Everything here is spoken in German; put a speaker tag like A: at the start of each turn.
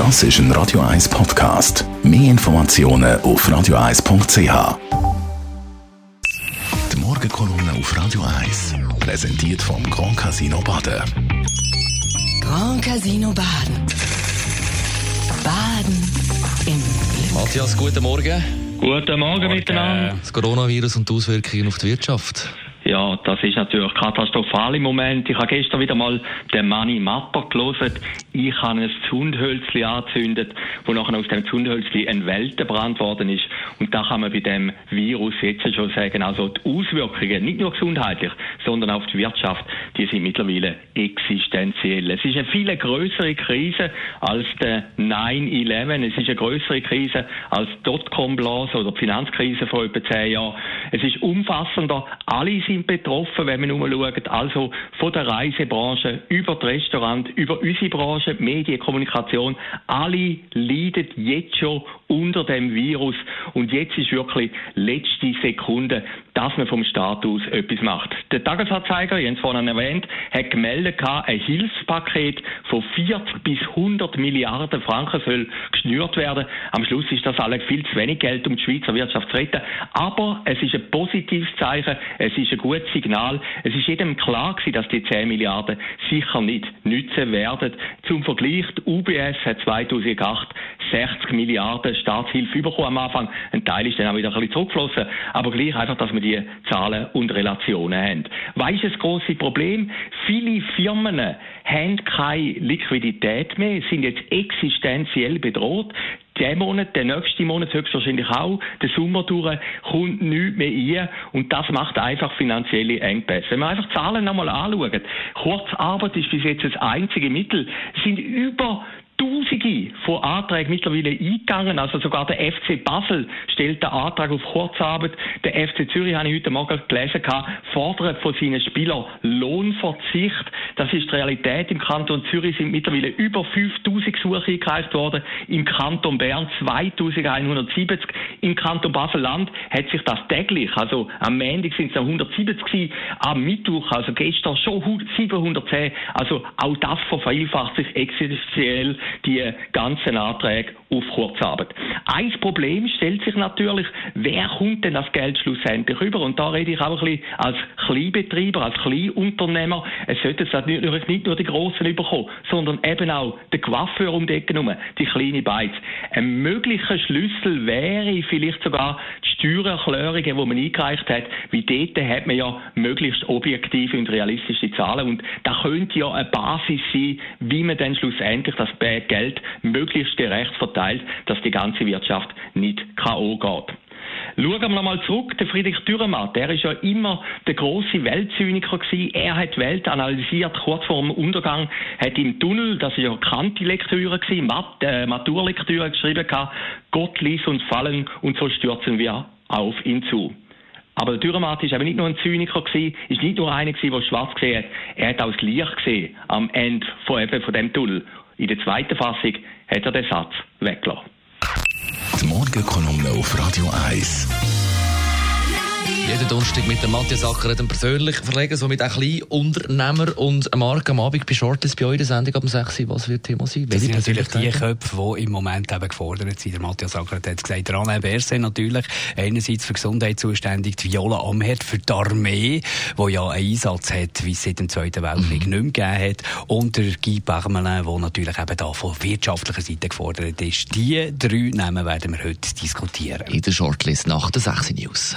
A: Das ist ein Radio 1 Podcast. Mehr Informationen auf radio1.ch. Die Morgenkolumne auf Radio 1 präsentiert vom Grand Casino Baden.
B: Grand Casino Baden. Baden im Glück.
C: Matthias, guten Morgen.
D: Guten Morgen miteinander.
C: Das Coronavirus und die Auswirkungen auf die Wirtschaft.
D: Ja, das ist natürlich katastrophal im Moment. Ich habe gestern wieder mal den Manni Mapper gelesen. Ich habe ein Zündhölzli angezündet, wo nachher aus dem Zündhölzli ein Weltenbrand worden ist. Und da kann man bei dem Virus jetzt schon sagen, also die Auswirkungen, nicht nur gesundheitlich, sondern auf die Wirtschaft, die sind mittlerweile existenziell. Es ist eine viel größere Krise als der 9-11. Es ist eine größere Krise als Dotcom-Blase oder die Finanzkrise vor etwa zehn Jahren. Es ist umfassender. Alle sind betroffen, wenn wir nur schauen. Also von der Reisebranche über das Restaurant, über unsere Branche, Medien, Kommunikation. Alle leiden jetzt schon unter dem Virus. Und jetzt ist wirklich letzte Sekunde, dass man vom Staat aus etwas macht. Der Tagesanzeiger, Jens vorhin erwähnt, hat gemeldet, ein Hilfspaket von 40 bis 100 Milliarden Franken soll geschnürt werden. Am Schluss ist das alles viel zu wenig Geld, um die Schweizer Wirtschaft zu retten. Aber es ist ein positives Zeichen, es ist ein gutes Signal. Es ist jedem klar gewesen, dass die 10 Milliarden sicher nicht nützen werden. Zum Vergleich, die UBS hat 2008 60 Milliarden Staatshilfe bekommen am Anfang. Ein Teil ist dann auch wieder ein bisschen zurückgeflossen. Aber gleich einfach, dass wir die Zahlen und Relationen haben. Weißt du das große Problem? Viele Firmen haben keine Liquidität mehr, sind jetzt existenziell bedroht der Monat, der nächste Monat höchstwahrscheinlich auch, der Sommer durch, kommt nichts mehr ein und das macht einfach finanzielle Engpässe. Wenn man einfach Zahlen nochmal anschaut, Kurzarbeit ist bis jetzt das einzige Mittel, es sind über Tausende von Anträgen mittlerweile eingegangen. Also sogar der FC Basel stellt den Antrag auf Kurzarbeit. Der FC Zürich, habe ich heute Morgen gelesen, fordert von seinen Spielern Lohnverzicht. Das ist die Realität. Im Kanton Zürich sind mittlerweile über 5000 Gesuche eingereicht worden. Im Kanton Bern 2170. Im Kanton Basel-Land hat sich das täglich, also am Montag sind es 170 gewesen, am Mittwoch, also gestern schon 710. Also auch das vervielfacht sich existenziell die ganzen Anträge auf Kurzarbeit. Ein Problem stellt sich natürlich, wer kommt denn das Geld schlussendlich über? Und da rede ich auch ein bisschen als Kleinbetreiber, als Kleinunternehmer. Es sollte es natürlich nicht nur die Grossen überkommen, sondern eben auch der Coiffeur um die Ecke herum, die kleine Beiz. Ein möglicher Schlüssel wäre vielleicht sogar die Steuererklärungen, die man eingereicht hat, wie dort hat man ja möglichst objektive und realistische Zahlen und da könnte ja eine Basis sein, wie man dann schlussendlich das Geld möglichst gerecht verteilt, dass die ganze Wirtschaft nicht K.O. geht. Schauen wir nochmal zurück. Der Friedrich Dürrenmatt, der ist ja immer der große Weltzyniker gewesen. Er hat die Welt analysiert, kurz vor dem Untergang, hat im Tunnel, das ist ja Kanti-Lektüre gewesen, Mat äh, Maturlektüre geschrieben gehabt, Gott ließ uns fallen und so stürzen wir auf ihn zu. Aber der Dürrenmatt ist eben nicht nur ein Zyniker gewesen, ist nicht nur einer gewesen, der schwarz gesehen hat. Er hat auch das Licht gesehen am Ende von, eben von dem Tunnel. In der zweiten Fassung hat er den Satz weggelassen.
A: Morgenkolumne auf Radio 1.
C: Jeden Donnerstag mit dem Matthias Acker den persönlich verlegen, so mit einem kleinen Unternehmer und Marc am Abend bei Shortlist bei euch in der Sendung am 6. Was wird Thema sein?
E: Das sind natürlich die Köpfe, die im Moment eben gefordert sind. Der Matthias Acker hat gesagt, der Anne Berse natürlich, einerseits für Gesundheit zuständig, die Viola Amherd für die Armee, die ja einen Einsatz hat, wie es seit dem Zweiten Weltkrieg mhm. nicht mehr gegeben hat, und der Guy Parmelin, der natürlich eben da von wirtschaftlicher Seite gefordert ist. Die drei Namen werden wir heute diskutieren.
C: In der Shortlist nach der 6 News.